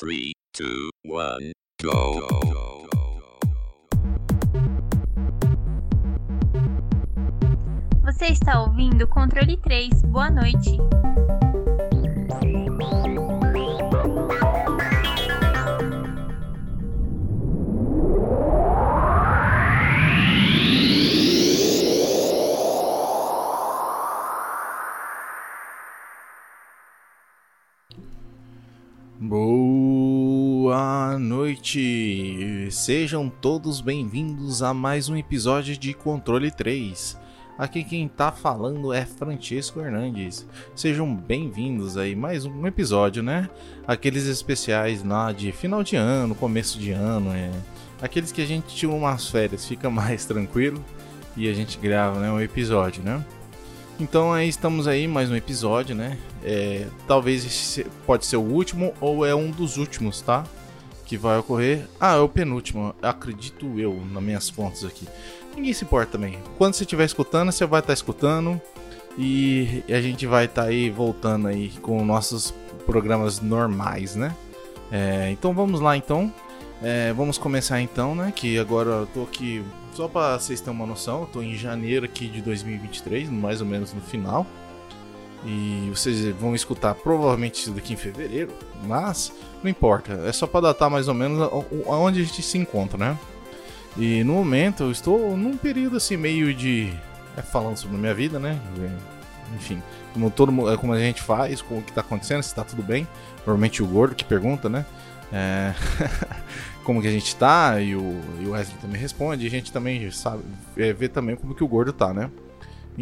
3, 2, 1, go. Você está ouvindo Controle 3. Boa noite. Noite! Sejam todos bem-vindos a mais um episódio de Controle 3. Aqui quem tá falando é Francisco Hernandes. Sejam bem-vindos aí mais um episódio, né? Aqueles especiais lá de final de ano, começo de ano, é. Aqueles que a gente tira umas férias, fica mais tranquilo e a gente grava, né, um episódio, né? Então aí estamos aí mais um episódio, né? É, talvez esse pode ser o último ou é um dos últimos, tá? Que vai ocorrer. Ah, é o penúltimo, acredito eu, nas minhas fontes aqui. Ninguém se importa também. Quando você estiver escutando, você vai estar escutando e a gente vai estar aí voltando aí com nossos programas normais, né? É, então vamos lá então. É, vamos começar então, né? Que agora eu tô aqui só para vocês terem uma noção, eu tô em janeiro aqui de 2023, mais ou menos no final. E vocês vão escutar provavelmente isso daqui em fevereiro, mas não importa, é só para datar mais ou menos aonde a gente se encontra, né? E no momento eu estou num período assim meio de é, falando sobre a minha vida, né? Enfim, como todo mundo, como a gente faz, com o que tá acontecendo, se tá tudo bem. Normalmente o gordo que pergunta, né? É... como que a gente tá, e o, e o Wesley também responde, e a gente também sabe, é, vê também como que o gordo tá, né?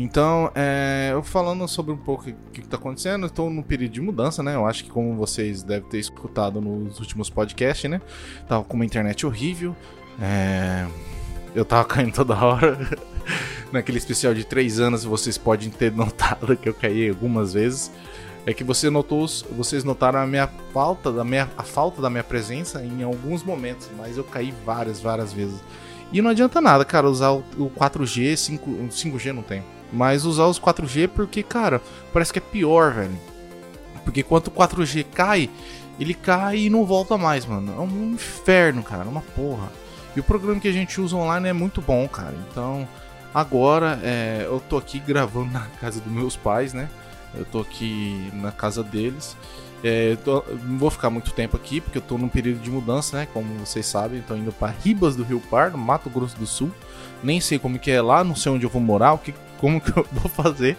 Então, é, eu falando sobre um pouco o que está acontecendo, estou num período de mudança, né? Eu acho que como vocês devem ter escutado nos últimos podcasts, né? Tava com uma internet horrível, é, eu tava caindo toda hora. Naquele especial de 3 anos, vocês podem ter notado que eu caí algumas vezes. É que você notou, vocês notaram a minha falta da minha, a falta da minha presença em alguns momentos, mas eu caí várias, várias vezes. E não adianta nada, cara, usar o, o 4G, 5, 5G não tem. Mas usar os 4G porque, cara, parece que é pior, velho. Porque quando o 4G cai, ele cai e não volta mais, mano. É um inferno, cara, uma porra. E o programa que a gente usa online é muito bom, cara. Então, agora é, eu tô aqui gravando na casa dos meus pais, né? Eu tô aqui na casa deles. É, tô, não vou ficar muito tempo aqui, porque eu tô num período de mudança, né? Como vocês sabem, tô indo para Ribas do Rio Pardo, Mato Grosso do Sul. Nem sei como que é lá, não sei onde eu vou morar, o que, como que eu vou fazer.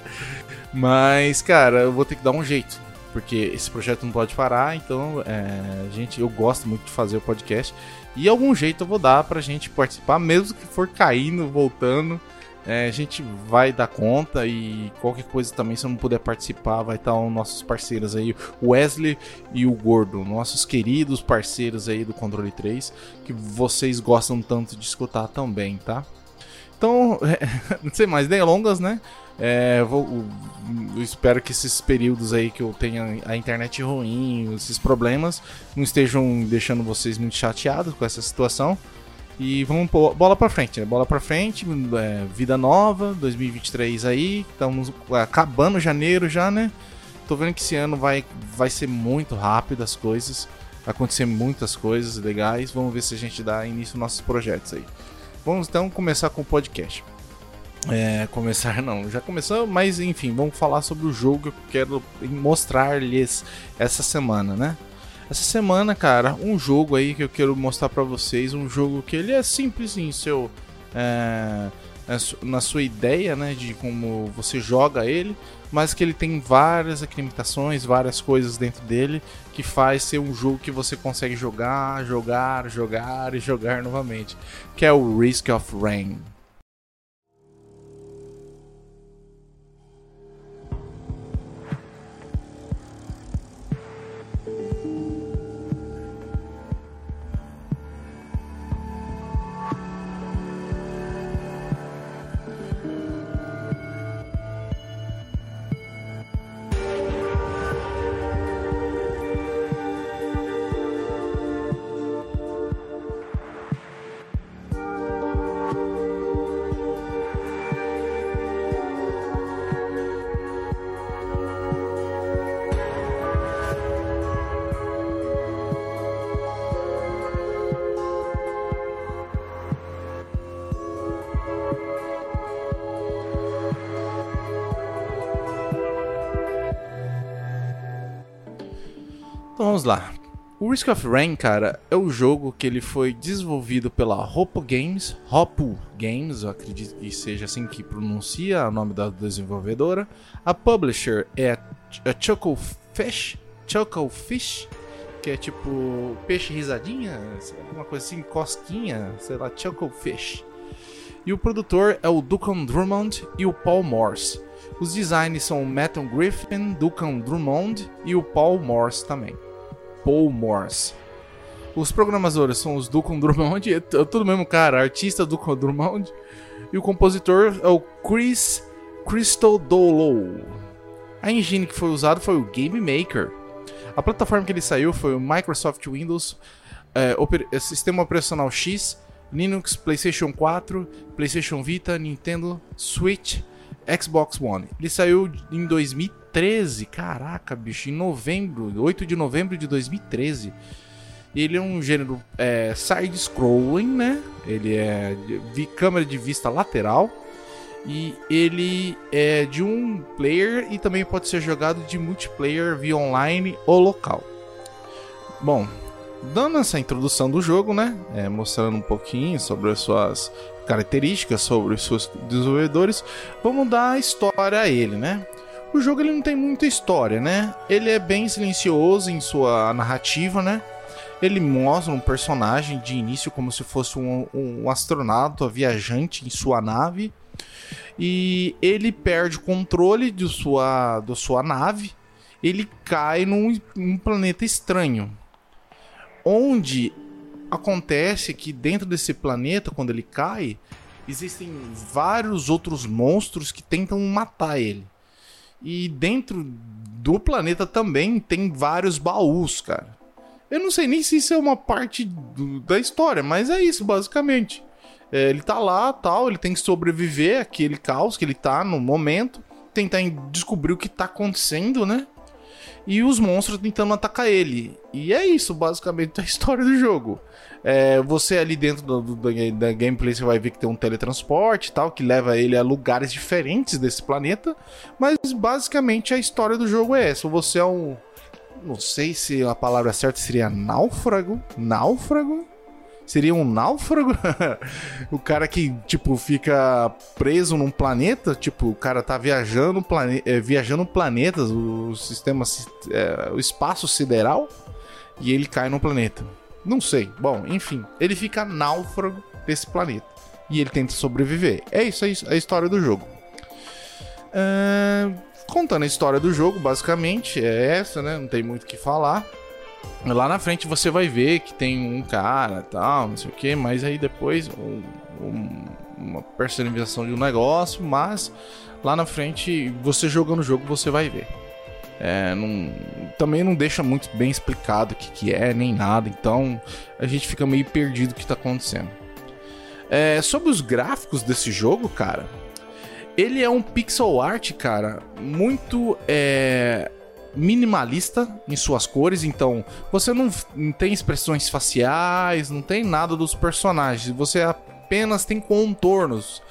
Mas, cara, eu vou ter que dar um jeito. Porque esse projeto não pode parar, então, é, gente, eu gosto muito de fazer o podcast. E algum jeito eu vou dar pra gente participar, mesmo que for caindo, voltando. É, a gente vai dar conta e qualquer coisa também, se eu não puder participar, vai estar os nossos parceiros aí, o Wesley e o Gordo, nossos queridos parceiros aí do Controle 3, que vocês gostam tanto de escutar também, tá? Então, é, não sei mais delongas, né? É, vou, eu espero que esses períodos aí que eu tenha a internet ruim, esses problemas, não estejam deixando vocês muito chateados com essa situação. E vamos bola pra frente, né? Bola pra frente, é, vida nova, 2023 aí, estamos acabando janeiro já, né? Tô vendo que esse ano vai, vai ser muito rápido as coisas, acontecer muitas coisas legais. Vamos ver se a gente dá início aos nossos projetos aí. Vamos então começar com o podcast. É, começar não, já começou, mas enfim, vamos falar sobre o jogo que eu quero mostrar-lhes essa semana, né? Essa semana, cara, um jogo aí que eu quero mostrar para vocês, um jogo que ele é simples em seu é, na sua ideia, né, de como você joga ele, mas que ele tem várias limitações, várias coisas dentro dele que faz ser um jogo que você consegue jogar, jogar, jogar e jogar novamente, que é o Risk of Rain. Vamos lá. O Risk of Rain, cara, é o jogo que ele foi desenvolvido pela Hopo Games, Hopo Games, eu acredito que seja assim que pronuncia o nome da desenvolvedora. A publisher é a Chucklefish, Chucklefish, que é tipo peixe risadinha, alguma coisa assim, cosquinha, sei lá, Chucklefish. E o produtor é o Duncan Drummond e o Paul Morse. Os designs são o Matthew Griffin, Duncan Drummond e o Paul Morse também. Paul Morse. Os programadores são os Duncan Drummond, é tudo mesmo cara, artista Duncan Drummond. E o compositor é o Chris Christodoulou. A engine que foi usada foi o Game Maker. A plataforma que ele saiu foi o Microsoft Windows, é, é, Sistema Operacional X, Linux, PlayStation 4, PlayStation Vita, Nintendo, Switch, Xbox One. Ele saiu em 2013, caraca, bicho, em novembro, 8 de novembro de 2013. Ele é um gênero é, side-scrolling, né? Ele é de câmera de vista lateral. E ele é de um player e também pode ser jogado de multiplayer via online ou local. Bom, dando essa introdução do jogo, né? É, mostrando um pouquinho sobre as suas características, sobre os seus desenvolvedores, vamos dar a história a ele, né? O jogo ele não tem muita história, né? Ele é bem silencioso em sua narrativa, né? Ele mostra um personagem de início como se fosse um, um astronauta viajante em sua nave. E ele perde o controle de sua, de sua nave. Ele cai num, num planeta estranho. Onde acontece que dentro desse planeta, quando ele cai, existem vários outros monstros que tentam matar ele. E dentro do planeta também tem vários baús, cara. Eu não sei nem se isso é uma parte do, da história, mas é isso, basicamente. É, ele tá lá, tal, ele tem que sobreviver àquele caos que ele tá no momento, tentar descobrir o que tá acontecendo, né? E os monstros tentando atacar ele. E é isso, basicamente, a história do jogo. É, você ali dentro do, do, da gameplay você vai ver que tem um teletransporte tal, que leva ele a lugares diferentes desse planeta. Mas basicamente a história do jogo é essa. Você é um não sei se a palavra certa seria náufrago. Náufrago? Seria um náufrago? o cara que, tipo, fica preso num planeta, tipo, o cara tá viajando, plane... é, viajando planetas, o sistema, é, o espaço sideral, e ele cai no planeta. Não sei. Bom, enfim, ele fica náufrago desse planeta. E ele tenta sobreviver. É isso, é isso a história do jogo. Contando a história do jogo, basicamente, é essa, né? Não tem muito o que falar. Lá na frente você vai ver que tem um cara tal, não sei o que, mas aí depois um, um, uma personalização de um negócio, mas lá na frente, você jogando o jogo, você vai ver. É, não, também não deixa muito bem explicado o que, que é, nem nada, então a gente fica meio perdido o que está acontecendo. É, sobre os gráficos desse jogo, cara, ele é um pixel art, cara, muito é, minimalista em suas cores, então você não, não tem expressões faciais, não tem nada dos personagens, você apenas tem contornos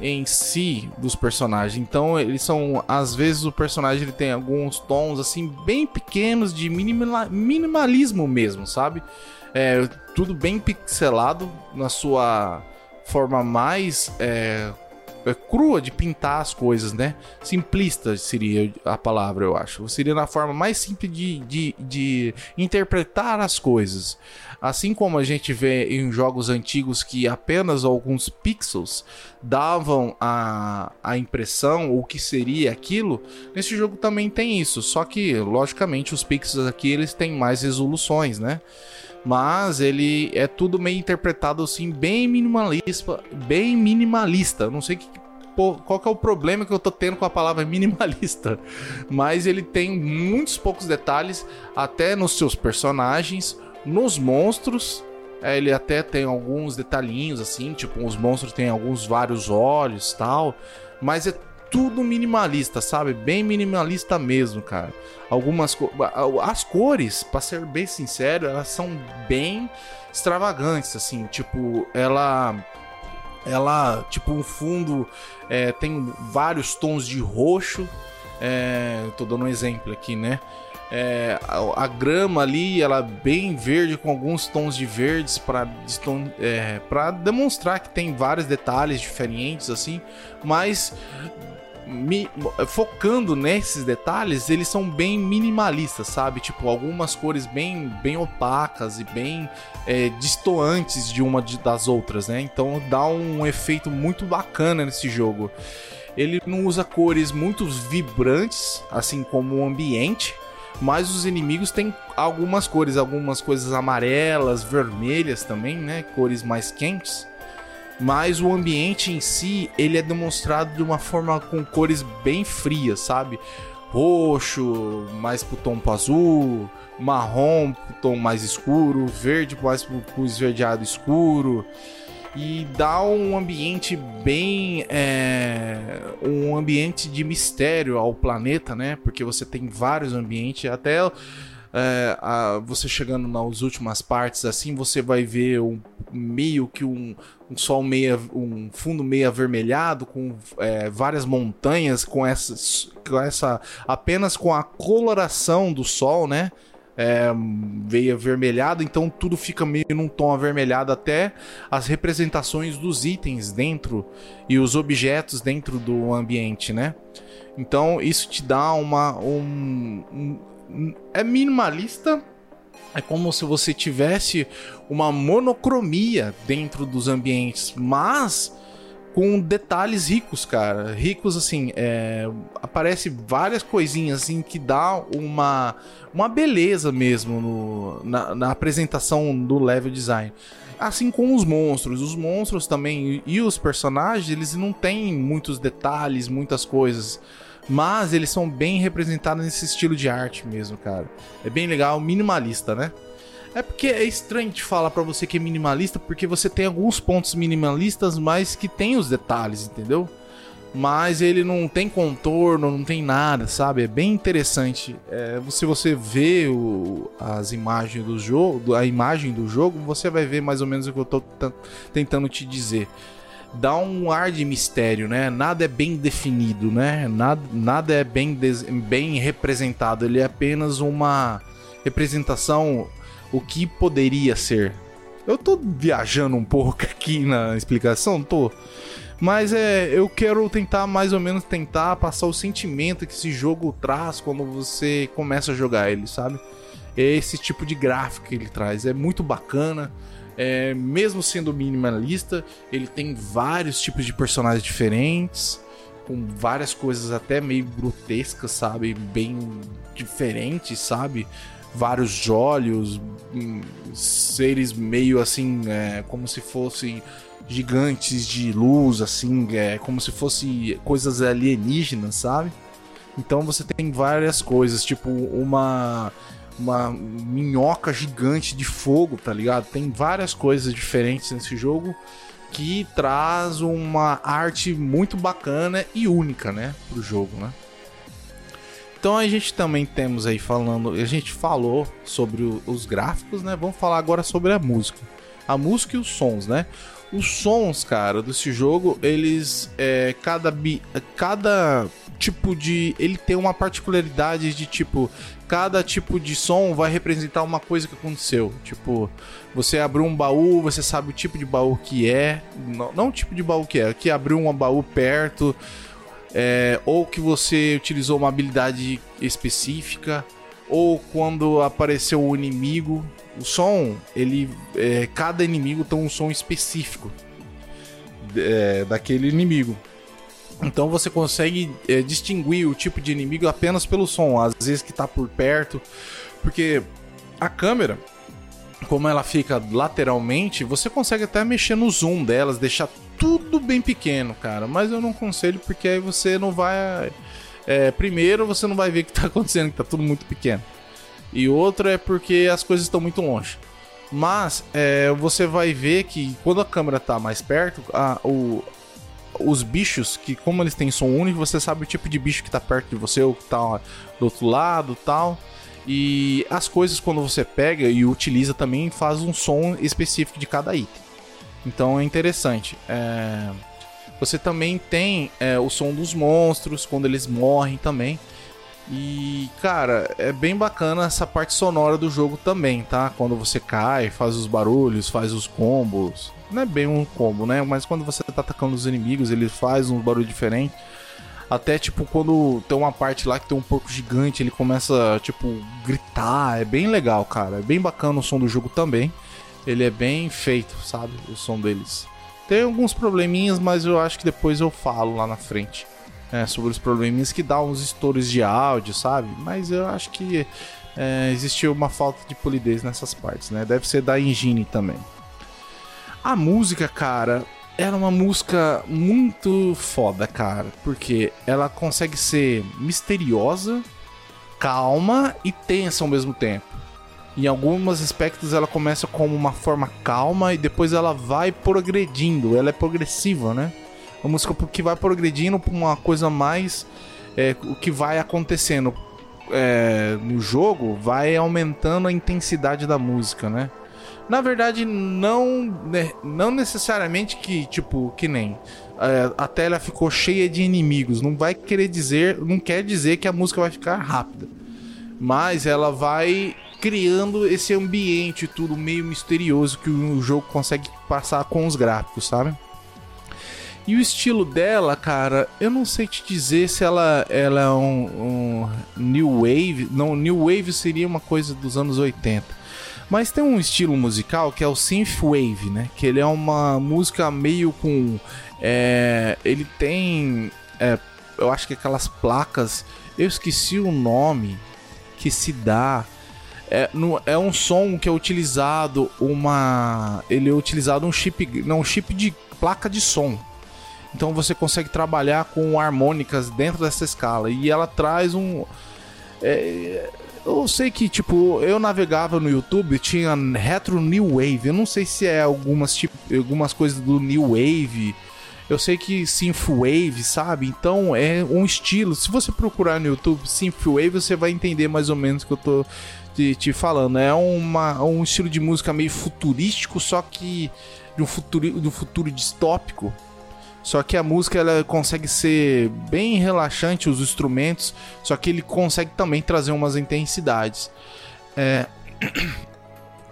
em si dos personagens. Então, eles são. Às vezes o personagem ele tem alguns tons assim bem pequenos de minima, minimalismo mesmo, sabe? É, tudo bem pixelado na sua forma mais é, crua de pintar as coisas, né? Simplista seria a palavra, eu acho. Seria na forma mais simples de, de, de interpretar as coisas. Assim como a gente vê em jogos antigos que apenas alguns pixels davam a, a impressão o que seria aquilo, nesse jogo também tem isso. Só que, logicamente, os pixels aqui eles têm mais resoluções, né? mas ele é tudo meio interpretado assim bem minimalista, bem minimalista. não sei que, qual que é o problema que eu tô tendo com a palavra minimalista, mas ele tem muitos poucos detalhes até nos seus personagens, nos monstros. É, ele até tem alguns detalhinhos assim, tipo os monstros têm alguns vários olhos, tal, mas é tudo minimalista, sabe? Bem minimalista mesmo, cara. Algumas co as cores, para ser bem sincero, elas são bem extravagantes, assim, tipo, ela ela, tipo, um fundo é, tem vários tons de roxo. É, tô dando um exemplo aqui, né? É, a, a, grama ali, ela é bem verde, com alguns tons de verdes para é, demonstrar que tem vários detalhes diferentes, assim, mas me, focando nesses detalhes, eles são bem minimalistas, sabe? Tipo, algumas cores bem, bem opacas e bem é, distoantes de uma de, das outras, né? Então dá um efeito muito bacana nesse jogo. Ele não usa cores muito vibrantes, assim como o ambiente, mas os inimigos têm algumas cores, algumas coisas amarelas, vermelhas também, né? Cores mais quentes. Mas o ambiente em si, ele é demonstrado de uma forma com cores bem frias, sabe? Roxo, mais pro tom pro azul, marrom pro tom mais escuro, verde mais pro, pro esverdeado escuro e dá um ambiente bem é, um ambiente de mistério ao planeta, né? Porque você tem vários ambientes, até é, a, você chegando nas últimas partes assim, você vai ver um, meio que um, um sol meio um fundo meio avermelhado com é, várias montanhas com essa, com essa apenas com a coloração do sol, né? É, veio avermelhado, então tudo fica meio num tom avermelhado até as representações dos itens dentro e os objetos dentro do ambiente, né? Então isso te dá uma um, um, é minimalista, é como se você tivesse uma monocromia dentro dos ambientes, mas com detalhes ricos, cara. Ricos, assim, é... aparece várias coisinhas, assim, que dá uma, uma beleza mesmo no... na, na apresentação do level design. Assim como os monstros. Os monstros também e os personagens, eles não têm muitos detalhes, muitas coisas. Mas eles são bem representados nesse estilo de arte mesmo, cara. É bem legal, minimalista, né? É porque é estranho de falar para você que é minimalista, porque você tem alguns pontos minimalistas, mas que tem os detalhes, entendeu? Mas ele não tem contorno, não tem nada, sabe? É bem interessante. É, se você vê o, as imagens do jogo, a imagem do jogo, você vai ver mais ou menos o que eu tô tentando te dizer. Dá um ar de mistério, né? Nada é bem definido, né? Nada, nada é bem, bem representado. Ele é apenas uma representação o que poderia ser. Eu tô viajando um pouco aqui na explicação, tô. Mas é, eu quero tentar mais ou menos tentar passar o sentimento que esse jogo traz quando você começa a jogar ele, sabe? É esse tipo de gráfico que ele traz, é muito bacana. É, mesmo sendo minimalista, ele tem vários tipos de personagens diferentes, com várias coisas até meio grotescas, sabe? Bem diferentes, sabe? Vários olhos, hum, seres meio assim, é, como se fossem gigantes de luz, assim, é, como se fosse coisas alienígenas, sabe? Então você tem várias coisas, tipo uma uma minhoca gigante de fogo, tá ligado? Tem várias coisas diferentes nesse jogo que traz uma arte muito bacana e única, né, pro jogo, né? Então a gente também temos aí falando, a gente falou sobre o, os gráficos, né? Vamos falar agora sobre a música. A música e os sons, né? Os sons, cara, desse jogo, eles é, cada cada tipo de ele tem uma particularidade de tipo cada tipo de som vai representar uma coisa que aconteceu. Tipo, você abriu um baú, você sabe o tipo de baú que é, não, não o tipo de baú que é, que abriu um baú perto, é, ou que você utilizou uma habilidade específica, ou quando apareceu o inimigo. O som, ele, é, cada inimigo tem um som específico é, daquele inimigo. Então você consegue é, distinguir o tipo de inimigo apenas pelo som, às vezes que está por perto, porque a câmera, como ela fica lateralmente, você consegue até mexer no zoom delas, deixar tudo bem pequeno, cara. Mas eu não aconselho porque aí você não vai. É, primeiro, você não vai ver o que tá acontecendo, que tá tudo muito pequeno. E outra é porque as coisas estão muito longe. Mas é, você vai ver que quando a câmera tá mais perto, a, o, os bichos, que como eles têm som único, você sabe o tipo de bicho que tá perto de você ou que tá do outro lado tal. E as coisas, quando você pega e utiliza também, faz um som específico de cada item. Então é interessante. É... Você também tem é, o som dos monstros quando eles morrem também. E, cara, é bem bacana essa parte sonora do jogo também, tá? Quando você cai, faz os barulhos, faz os combos. Não é bem um combo, né? Mas quando você tá atacando os inimigos, ele faz um barulho diferente. Até, tipo, quando tem uma parte lá que tem um porco gigante, ele começa, tipo, gritar. É bem legal, cara. É bem bacana o som do jogo também. Ele é bem feito, sabe? O som deles. Tem alguns probleminhas, mas eu acho que depois eu falo lá na frente é, sobre os probleminhas que dá uns estouros de áudio, sabe? Mas eu acho que é, existiu uma falta de polidez nessas partes, né? Deve ser da engine também. A música, cara, era uma música muito foda, cara, porque ela consegue ser misteriosa, calma e tensa ao mesmo tempo. Em alguns aspectos ela começa como uma forma calma e depois ela vai progredindo, ela é progressiva, né? uma música que vai progredindo para uma coisa mais. É, o que vai acontecendo é, no jogo vai aumentando a intensidade da música, né? Na verdade, não, né, não necessariamente que, tipo, que nem é, a tela ficou cheia de inimigos. Não vai querer dizer, não quer dizer que a música vai ficar rápida. Mas ela vai criando esse ambiente tudo meio misterioso que o jogo consegue passar com os gráficos, sabe? E o estilo dela, cara, eu não sei te dizer se ela, ela é um, um new wave. Não, new wave seria uma coisa dos anos 80. Mas tem um estilo musical que é o synth wave, né? Que ele é uma música meio com, é, ele tem, é, eu acho que aquelas placas, eu esqueci o nome que se dá. É, no, é um som que é utilizado uma, ele é utilizado um chip, não, um chip de placa de som então você consegue trabalhar com harmônicas dentro dessa escala. E ela traz um. É, eu sei que, tipo, eu navegava no YouTube, tinha Retro New Wave. Eu não sei se é algumas, tipo, algumas coisas do New Wave. Eu sei que Synthwave, sabe? Então é um estilo. Se você procurar no YouTube Synthwave, você vai entender mais ou menos o que eu tô te, te falando. É uma, um estilo de música meio futurístico, só que de um futuro, de um futuro distópico só que a música ela consegue ser bem relaxante, os instrumentos, só que ele consegue também trazer umas intensidades. É...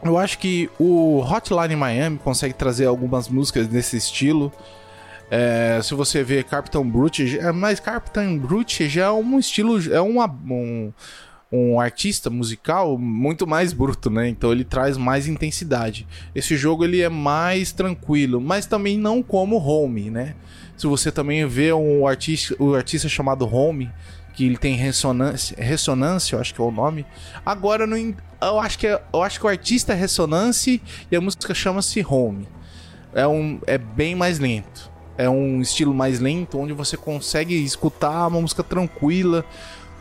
Eu acho que o Hotline Miami consegue trazer algumas músicas nesse estilo. É, se você vê Captain Brute, é, mas Captain Brute já é um estilo, é uma, um, um artista musical muito mais bruto, né? Então ele traz mais intensidade. Esse jogo ele é mais tranquilo, mas também não como Home, né? Se você também vê um artista, o um artista chamado Home, que ele tem ressonância, ressonância, eu acho que é o nome. Agora no, eu acho que é, eu acho que o artista é Ressonância e a música chama-se Home. É um é bem mais lento. É um estilo mais lento onde você consegue escutar uma música tranquila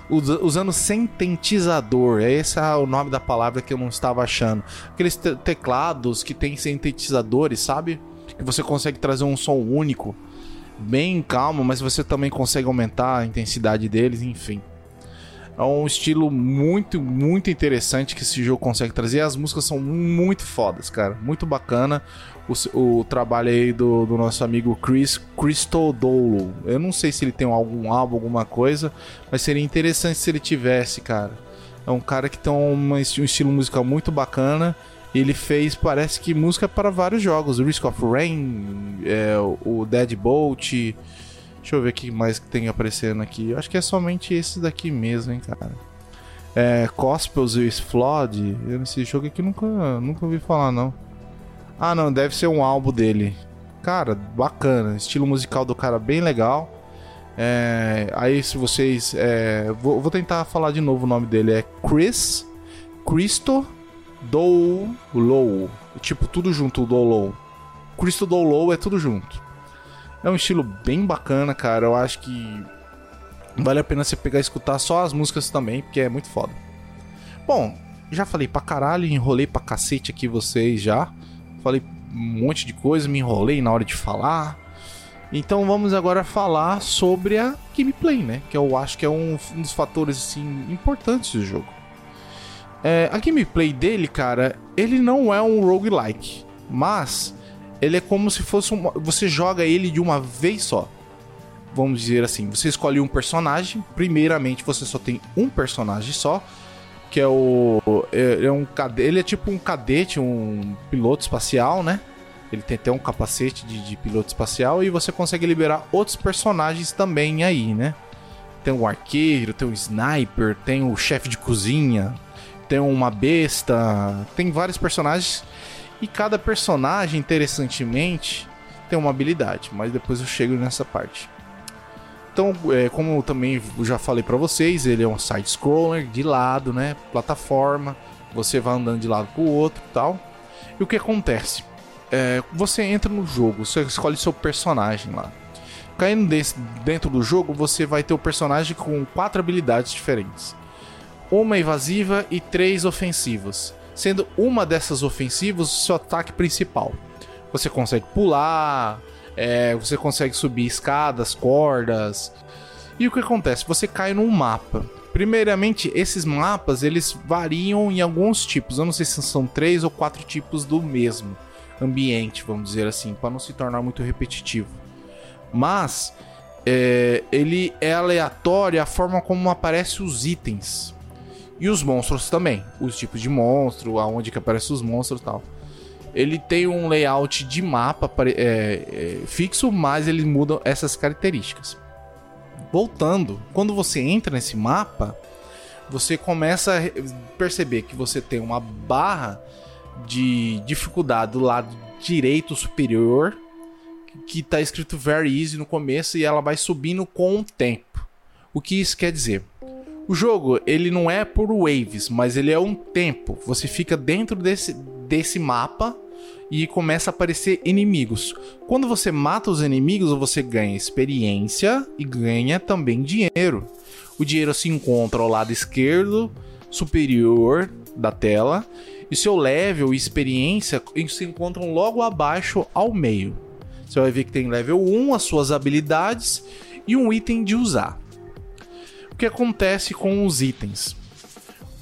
usando sintetizador. Esse é o nome da palavra que eu não estava achando. Aqueles te teclados que tem sintetizadores, sabe? Que você consegue trazer um som único, bem calmo, mas você também consegue aumentar a intensidade deles, enfim. É um estilo muito, muito interessante que esse jogo consegue trazer. As músicas são muito fodas, cara. Muito bacana o, o trabalho aí do, do, nosso amigo Chris Christodoulou. Eu não sei se ele tem algum álbum, alguma coisa, mas seria interessante se ele tivesse, cara. É um cara que tem uma, um estilo musical muito bacana. Ele fez, parece que música para vários jogos. Risk of Rain, é, o Deadbolt. Deixa eu ver o que mais que tem aparecendo aqui. Eu acho que é somente esse daqui mesmo, hein, cara. É, Gospels e Flood. Esse jogo aqui nunca, nunca ouvi falar, não. Ah, não, deve ser um álbum dele. Cara, bacana. Estilo musical do cara bem legal. É, aí, se vocês. É, vou, vou, tentar falar de novo o nome dele. É Chris Cristo Doulou. Tipo, tudo junto, o Doulou. Cristo Doulou é tudo junto. É um estilo bem bacana, cara. Eu acho que vale a pena você pegar e escutar só as músicas também, porque é muito foda. Bom, já falei pra caralho, enrolei pra cacete aqui vocês já falei um monte de coisa, me enrolei na hora de falar. Então vamos agora falar sobre a gameplay, né? Que eu acho que é um, um dos fatores assim importantes do jogo. É, a gameplay dele, cara, ele não é um roguelike, mas ele é como se fosse um, você joga ele de uma vez só. vamos dizer assim, você escolhe um personagem. Primeiramente, você só tem um personagem só, que é o é, é um ele é tipo um cadete, um piloto espacial, né? Ele tem até um capacete de, de piloto espacial e você consegue liberar outros personagens também aí, né? Tem o arqueiro, tem o sniper, tem o chefe de cozinha, tem uma besta, tem vários personagens e cada personagem, interessantemente, tem uma habilidade, mas depois eu chego nessa parte. Então, é, como eu também já falei para vocês, ele é um side scroller de lado, né, plataforma. Você vai andando de lado pro outro, tal. E o que acontece? É, você entra no jogo, você escolhe seu personagem lá. Caindo desse, dentro do jogo, você vai ter o personagem com quatro habilidades diferentes: uma evasiva e três ofensivas. Sendo uma dessas ofensivas o seu ataque principal. Você consegue pular, é, você consegue subir escadas, cordas. E o que acontece? Você cai num mapa. Primeiramente, esses mapas eles variam em alguns tipos. Eu não sei se são três ou quatro tipos do mesmo ambiente, vamos dizer assim, para não se tornar muito repetitivo. Mas é, ele é aleatório a forma como aparecem os itens e os monstros também, os tipos de monstro, aonde que aparecem os monstros e tal ele tem um layout de mapa é, é, fixo, mas ele muda essas características. Voltando, quando você entra nesse mapa, você começa a perceber que você tem uma barra de dificuldade do lado direito superior que está escrito very easy no começo e ela vai subindo com o tempo. O que isso quer dizer? O jogo, ele não é por waves, mas ele é um tempo. Você fica dentro desse, desse mapa e começa a aparecer inimigos. Quando você mata os inimigos, você ganha experiência e ganha também dinheiro. O dinheiro se encontra ao lado esquerdo superior da tela e seu level e experiência se encontram logo abaixo ao meio. Você vai ver que tem level 1, as suas habilidades e um item de usar. Que acontece com os itens?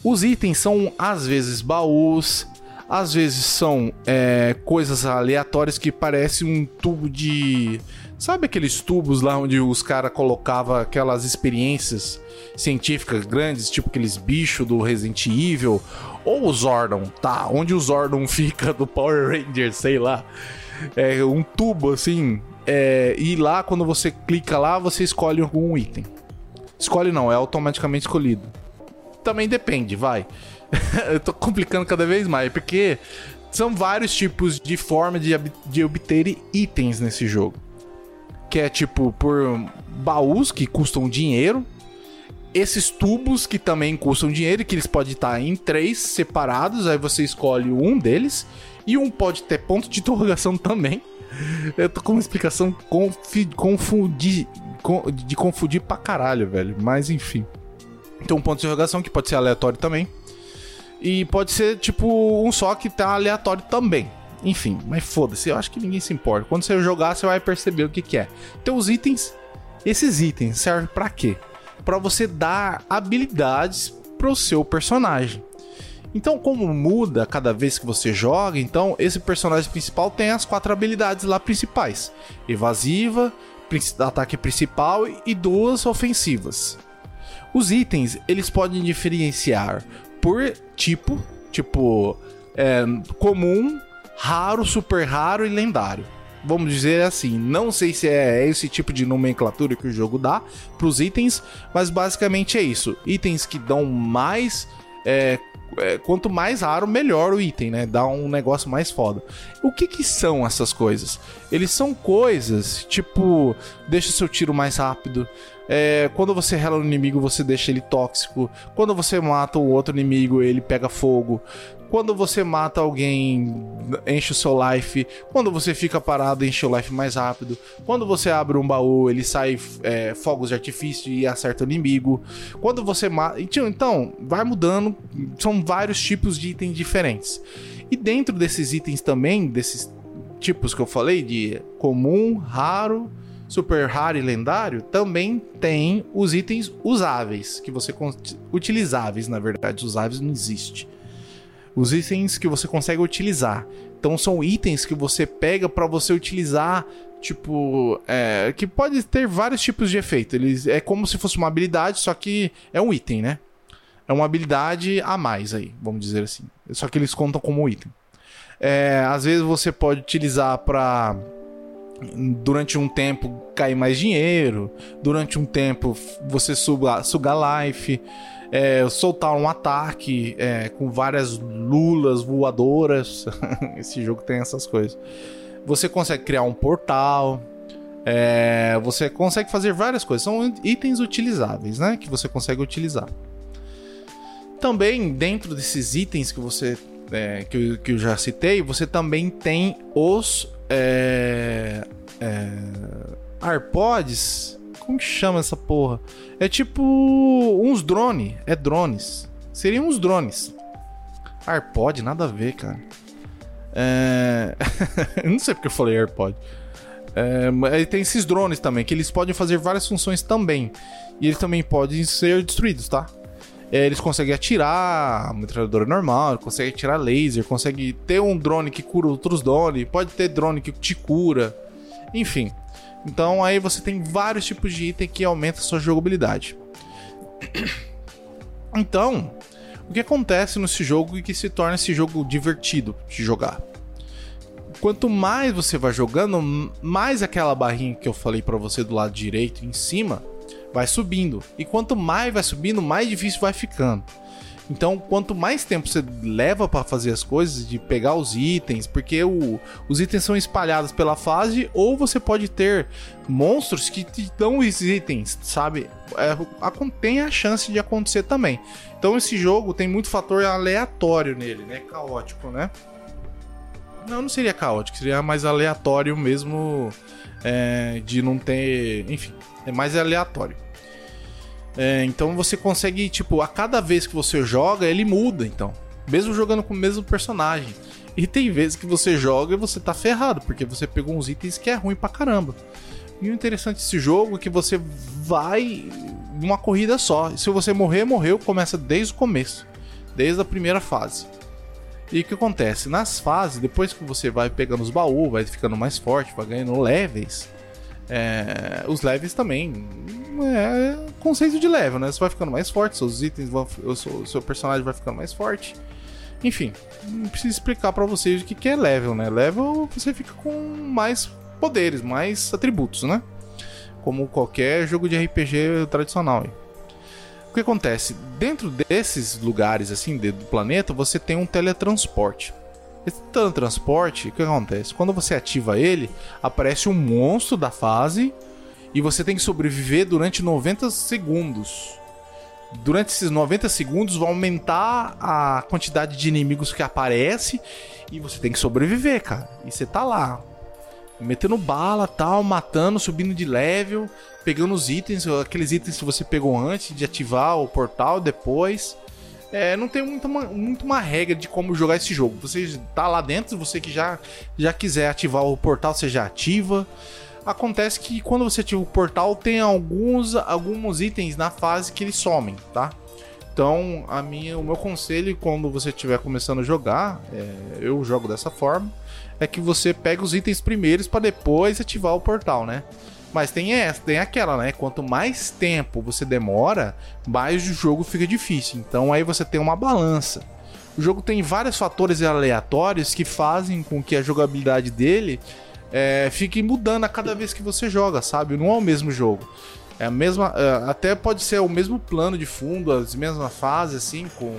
Os itens são às vezes baús, às vezes são é, coisas aleatórias que parecem um tubo de. Sabe aqueles tubos lá onde os caras colocavam aquelas experiências científicas grandes, tipo aqueles bichos do Resident Evil? Ou o Zordon, tá? Onde o Zordon fica do Power Rangers, sei lá. É um tubo assim. É, e lá, quando você clica lá, você escolhe algum item. Escolhe não, é automaticamente escolhido. Também depende, vai. eu tô complicando cada vez mais, porque são vários tipos de forma de, de obter itens nesse jogo. Que é tipo por baús que custam dinheiro, esses tubos que também custam dinheiro, que eles podem estar em três separados, aí você escolhe um deles, e um pode ter ponto de interrogação também. Eu tô com uma explicação confundir, de confundir pra caralho, velho. Mas enfim. Tem um ponto de interrogação que pode ser aleatório também. E pode ser tipo um só que tá aleatório também. Enfim, mas foda-se, eu acho que ninguém se importa. Quando você jogar, você vai perceber o que, que é. Então, os itens, esses itens servem para quê? Para você dar habilidades pro seu personagem. Então, como muda cada vez que você joga, então esse personagem principal tem as quatro habilidades lá principais: evasiva, ataque principal e duas ofensivas. Os itens, eles podem diferenciar por tipo, tipo é, comum, raro, super raro e lendário. Vamos dizer assim, não sei se é esse tipo de nomenclatura que o jogo dá para os itens, mas basicamente é isso. Itens que dão mais é, é, quanto mais raro, melhor o item, né? Dá um negócio mais foda. O que que são essas coisas? Eles são coisas, tipo, deixa seu tiro mais rápido, é, quando você rela no inimigo, você deixa ele tóxico. Quando você mata o outro inimigo, ele pega fogo. Quando você mata alguém, enche o seu life. Quando você fica parado, enche o life mais rápido. Quando você abre um baú, ele sai é, fogos de artifício e acerta o inimigo. Quando você mata. Então, vai mudando. São vários tipos de itens diferentes. E dentro desses itens também, desses tipos que eu falei, de comum, raro super raro e lendário, também tem os itens usáveis, que você utilizáveis, na verdade, usáveis não existe. Os itens que você consegue utilizar. Então são itens que você pega para você utilizar, Tipo, é, que pode ter vários tipos de efeito. Eles, é como se fosse uma habilidade, só que é um item, né? É uma habilidade a mais aí, vamos dizer assim. Só que eles contam como item. É, às vezes você pode utilizar para durante um tempo cair mais dinheiro, durante um tempo você sugar, sugar life, é, soltar um ataque é, com várias lulas voadoras. Esse jogo tem essas coisas. Você consegue criar um portal. É, você consegue fazer várias coisas. São itens utilizáveis, né? Que você consegue utilizar. Também dentro desses itens que você é, que, eu, que eu já citei, você também tem os é, é, AirPods. Como que chama essa porra? É tipo uns drones. É drones. Seriam uns drones. AirPod, nada a ver, cara. É... não sei porque eu falei AirPod. É, tem esses drones também, que eles podem fazer várias funções também. E eles também podem ser destruídos, tá? É, eles conseguem atirar a metralhadora normal, conseguem atirar laser, consegue ter um drone que cura outros drones, pode ter drone que te cura, enfim. Então aí você tem vários tipos de item que aumenta a sua jogabilidade. Então, o que acontece nesse jogo e que se torna esse jogo divertido de jogar? Quanto mais você vai jogando, mais aquela barrinha que eu falei para você do lado direito em cima, vai subindo. E quanto mais vai subindo, mais difícil vai ficando. Então, quanto mais tempo você leva para fazer as coisas, de pegar os itens, porque o, os itens são espalhados pela fase, ou você pode ter monstros que te dão os itens, sabe? É, tem a chance de acontecer também. Então, esse jogo tem muito fator aleatório nele, né? Caótico, né? Não, não seria caótico, seria mais aleatório mesmo, é, de não ter. Enfim, é mais aleatório. É, então você consegue, tipo, a cada vez que você joga, ele muda, então. Mesmo jogando com o mesmo personagem. E tem vezes que você joga e você tá ferrado, porque você pegou uns itens que é ruim pra caramba. E o interessante desse jogo é que você vai numa corrida só. E se você morrer, morreu, começa desde o começo. Desde a primeira fase. E o que acontece? Nas fases, depois que você vai pegando os baús, vai ficando mais forte, vai ganhando levels. É, os levels também é conceito de level, né? Você vai ficando mais forte, seus itens vão. O seu, personagem vai ficando mais forte. Enfim, não preciso explicar para vocês o que, que é level, né? Level você fica com mais poderes, mais atributos, né? Como qualquer jogo de RPG tradicional. O que acontece? Dentro desses lugares, assim, do planeta, você tem um teletransporte. Esse teletransporte, o que acontece? Quando você ativa ele, aparece um monstro da fase e você tem que sobreviver durante 90 segundos. Durante esses 90 segundos vai aumentar a quantidade de inimigos que aparece e você tem que sobreviver, cara. E você tá lá, metendo bala, tal, matando, subindo de level, pegando os itens, aqueles itens que você pegou antes de ativar o portal depois. É, não tem muito uma, muito uma regra de como jogar esse jogo. Você tá lá dentro, você que já, já quiser ativar o portal, você já ativa. Acontece que quando você ativa o portal, tem alguns, alguns itens na fase que eles somem, tá? Então, a minha, o meu conselho quando você estiver começando a jogar, é, eu jogo dessa forma, é que você pega os itens primeiros para depois ativar o portal, né? Mas tem essa, tem aquela, né? Quanto mais tempo você demora, mais o jogo fica difícil. Então aí você tem uma balança. O jogo tem vários fatores aleatórios que fazem com que a jogabilidade dele é, fique mudando a cada vez que você joga, sabe? Não é o mesmo jogo. É a mesma. É, até pode ser o mesmo plano de fundo, as mesmas fases, assim, com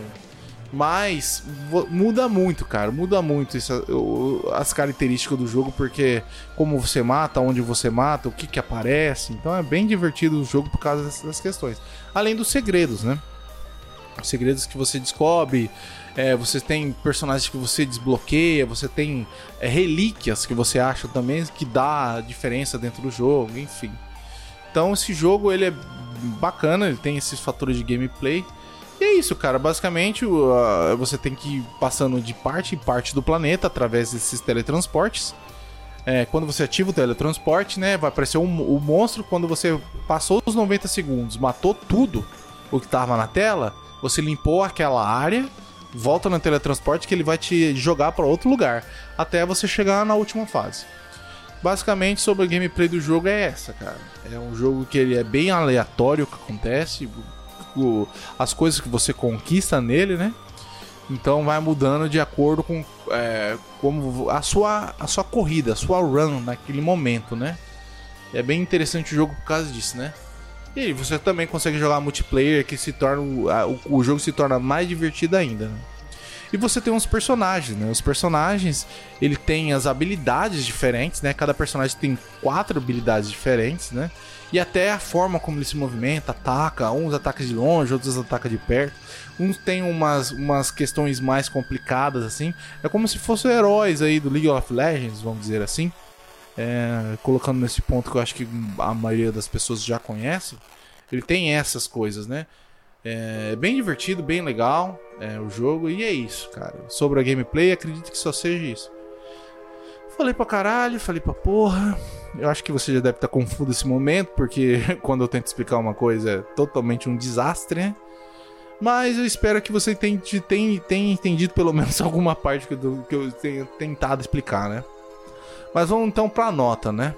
mas muda muito, cara. Muda muito isso, as características do jogo, porque como você mata, onde você mata, o que que aparece. Então é bem divertido o jogo por causa dessas questões. Além dos segredos, né? Os segredos que você descobre. É, você tem personagens que você desbloqueia, você tem é, relíquias que você acha também que dá diferença dentro do jogo, enfim. Então esse jogo ele é bacana, ele tem esses fatores de gameplay e é isso, cara. Basicamente, uh, você tem que ir passando de parte em parte do planeta através desses teletransportes. É, quando você ativa o teletransporte, né, vai aparecer o um, um monstro. Quando você passou os 90 segundos, matou tudo o que estava na tela, você limpou aquela área, volta no teletransporte que ele vai te jogar para outro lugar, até você chegar na última fase. Basicamente, sobre a gameplay do jogo é essa, cara. É um jogo que ele é bem aleatório o que acontece, as coisas que você conquista nele, né? Então vai mudando de acordo com é, como a sua, a sua corrida, a sua run naquele momento, né? É bem interessante o jogo por causa disso, né? E você também consegue jogar multiplayer que se torna o, o jogo se torna mais divertido ainda. Né? E você tem uns personagens, né? Os personagens, ele tem as habilidades diferentes, né? Cada personagem tem quatro habilidades diferentes, né? E até a forma como ele se movimenta, ataca, uns atacam de longe, outros atacam de perto. Uns tem umas, umas questões mais complicadas, assim. É como se fossem heróis aí do League of Legends, vamos dizer assim. É, colocando nesse ponto que eu acho que a maioria das pessoas já conhece. Ele tem essas coisas, né? É bem divertido, bem legal é, o jogo. E é isso, cara. Sobre a gameplay, acredito que só seja isso. Falei pra caralho, falei pra porra. Eu acho que você já deve estar confuso nesse momento, porque quando eu tento explicar uma coisa é totalmente um desastre, né? Mas eu espero que você tenha, tenha, tenha entendido pelo menos alguma parte que eu, que eu tenha tentado explicar, né? Mas vamos então pra nota, né?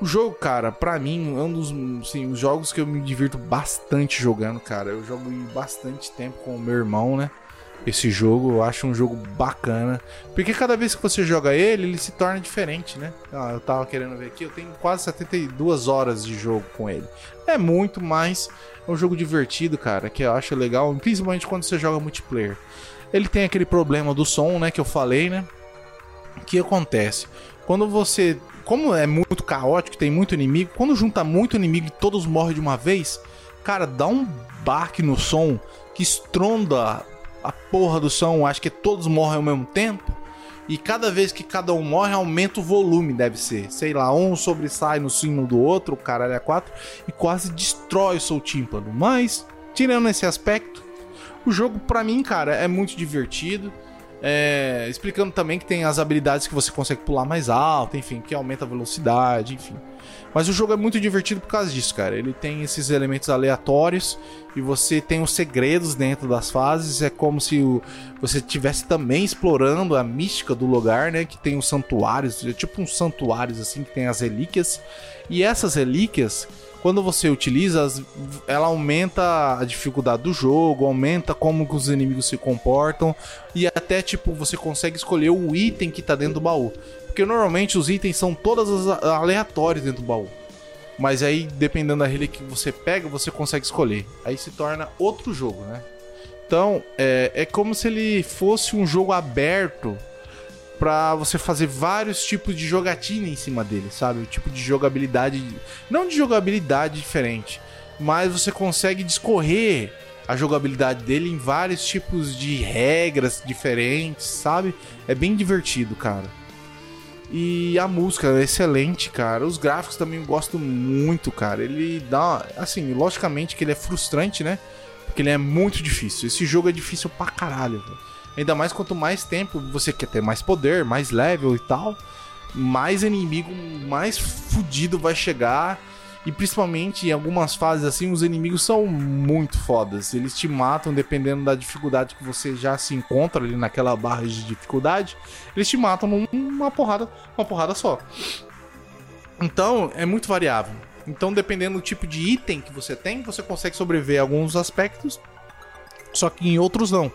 O jogo, cara, pra mim, é um dos assim, os jogos que eu me divirto bastante jogando, cara. Eu jogo bastante tempo com o meu irmão, né? Esse jogo, eu acho um jogo bacana. Porque cada vez que você joga ele, ele se torna diferente, né? Ah, eu tava querendo ver aqui, eu tenho quase 72 horas de jogo com ele. É muito, mas é um jogo divertido, cara, que eu acho legal, principalmente quando você joga multiplayer. Ele tem aquele problema do som, né, que eu falei, né? O que acontece? Quando você como é muito caótico, tem muito inimigo, quando junta muito inimigo e todos morrem de uma vez, cara, dá um baque no som que estronda a porra do som, acho que todos morrem ao mesmo tempo. E cada vez que cada um morre, aumenta o volume, deve ser. Sei lá, um sobressai no sino do outro, o caralho é quatro, e quase destrói o seu tímpano. Mas, tirando esse aspecto, o jogo, pra mim, cara, é muito divertido. É, explicando também que tem as habilidades que você consegue pular mais alto, enfim, que aumenta a velocidade, enfim. Mas o jogo é muito divertido por causa disso, cara. Ele tem esses elementos aleatórios e você tem os segredos dentro das fases. É como se o, você estivesse também explorando a mística do lugar, né? Que tem os santuários, é tipo uns santuários assim, que tem as relíquias. E essas relíquias quando você utiliza, ela aumenta a dificuldade do jogo, aumenta como os inimigos se comportam e até tipo você consegue escolher o item que tá dentro do baú. Porque normalmente os itens são todas aleatórios dentro do baú. Mas aí, dependendo da relíquia que você pega, você consegue escolher. Aí se torna outro jogo, né? Então, é, é como se ele fosse um jogo aberto para você fazer vários tipos de jogatina em cima dele, sabe? O tipo de jogabilidade, não de jogabilidade diferente, mas você consegue discorrer a jogabilidade dele em vários tipos de regras diferentes, sabe? É bem divertido, cara. E a música é excelente, cara. Os gráficos também eu gosto muito, cara. Ele dá, assim, logicamente que ele é frustrante, né? Porque ele é muito difícil. Esse jogo é difícil pra caralho, velho. Ainda mais quanto mais tempo você quer ter mais poder, mais level e tal, mais inimigo mais fudido vai chegar. E principalmente em algumas fases assim, os inimigos são muito fodas. Eles te matam dependendo da dificuldade que você já se encontra ali naquela barra de dificuldade. Eles te matam numa porrada, uma porrada só. Então, é muito variável. Então, dependendo do tipo de item que você tem, você consegue sobreviver a alguns aspectos, só que em outros não.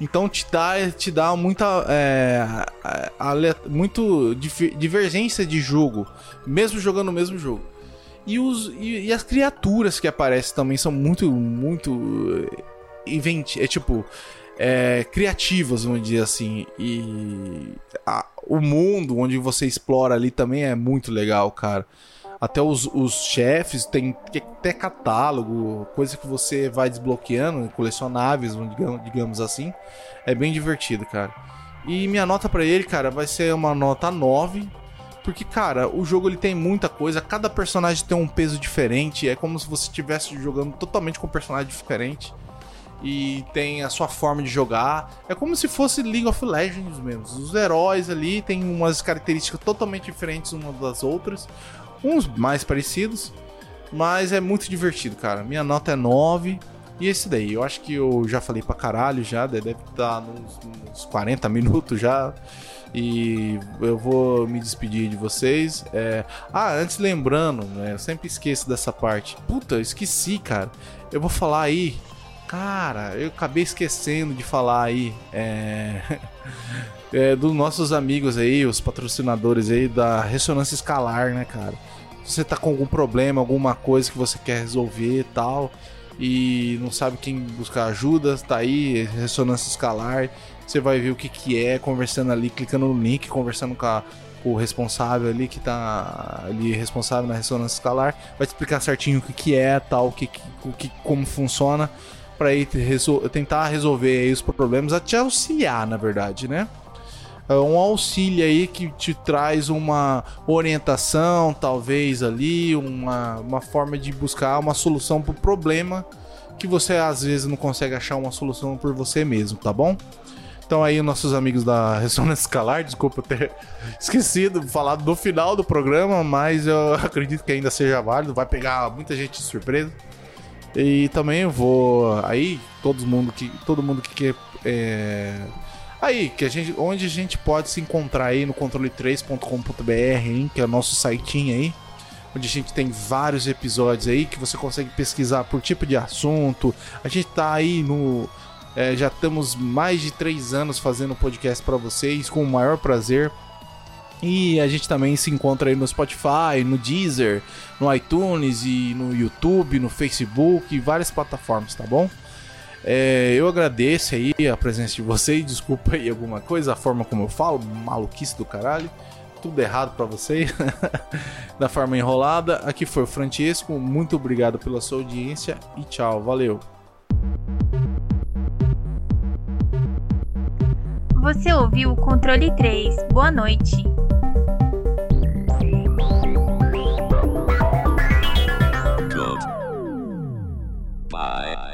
Então te dá, te dá muita é, muito divergência de jogo, mesmo jogando o mesmo jogo. E, os, e, e as criaturas que aparecem também são muito, muito invent, é tipo é, criativas, vamos dizer assim. E a, o mundo onde você explora ali também é muito legal, cara. Até os, os chefes tem até catálogo, coisa que você vai desbloqueando, colecionáveis, digamos, assim. É bem divertido, cara. E minha nota para ele, cara, vai ser uma nota 9. Porque, cara, o jogo ele tem muita coisa, cada personagem tem um peso diferente, é como se você estivesse jogando totalmente com um personagem diferente. E tem a sua forma de jogar. É como se fosse League of Legends mesmo. Os heróis ali têm umas características totalmente diferentes umas das outras uns mais parecidos, mas é muito divertido, cara. Minha nota é 9. E esse daí, eu acho que eu já falei pra caralho já, deve estar tá nos, nos 40 minutos já. E eu vou me despedir de vocês. É... Ah, antes lembrando, né? Eu sempre esqueço dessa parte. Puta, eu esqueci, cara. Eu vou falar aí. Cara, eu acabei esquecendo de falar aí. É... é, dos nossos amigos aí, os patrocinadores aí da Ressonância Escalar, né, cara? Se você tá com algum problema, alguma coisa que você quer resolver e tal, e não sabe quem buscar ajuda, tá aí, Ressonância Escalar. Você vai ver o que, que é, conversando ali, clicando no link, conversando com, a, o responsável ali, que tá ali responsável na ressonância escalar, vai te explicar certinho o que, que é, tal, o que, o que, como funciona, para tentar resolver os problemas, te auxiliar, na verdade, né? É um auxílio aí que te traz uma orientação, talvez ali, uma, uma forma de buscar uma solução para o problema que você às vezes não consegue achar uma solução por você mesmo, tá bom? Então aí nossos amigos da Ressonância Escalar, desculpa ter esquecido falar do final do programa, mas eu acredito que ainda seja válido, vai pegar muita gente de surpresa. E também eu vou aí todo mundo que todo mundo que quer é, aí que a gente onde a gente pode se encontrar aí no controle3.com.br, que é o nosso sitinho aí onde a gente tem vários episódios aí que você consegue pesquisar por tipo de assunto. A gente tá aí no é, já estamos mais de três anos fazendo podcast para vocês com o maior prazer. E a gente também se encontra aí no Spotify, no Deezer, no iTunes e no YouTube, no Facebook e várias plataformas, tá bom? É, eu agradeço aí a presença de vocês. Desculpa aí alguma coisa, a forma como eu falo, maluquice do caralho. Tudo errado para vocês, da forma enrolada. Aqui foi o Francesco, muito obrigado pela sua audiência e tchau, valeu. Você ouviu o Controle 3. Boa noite. Bye.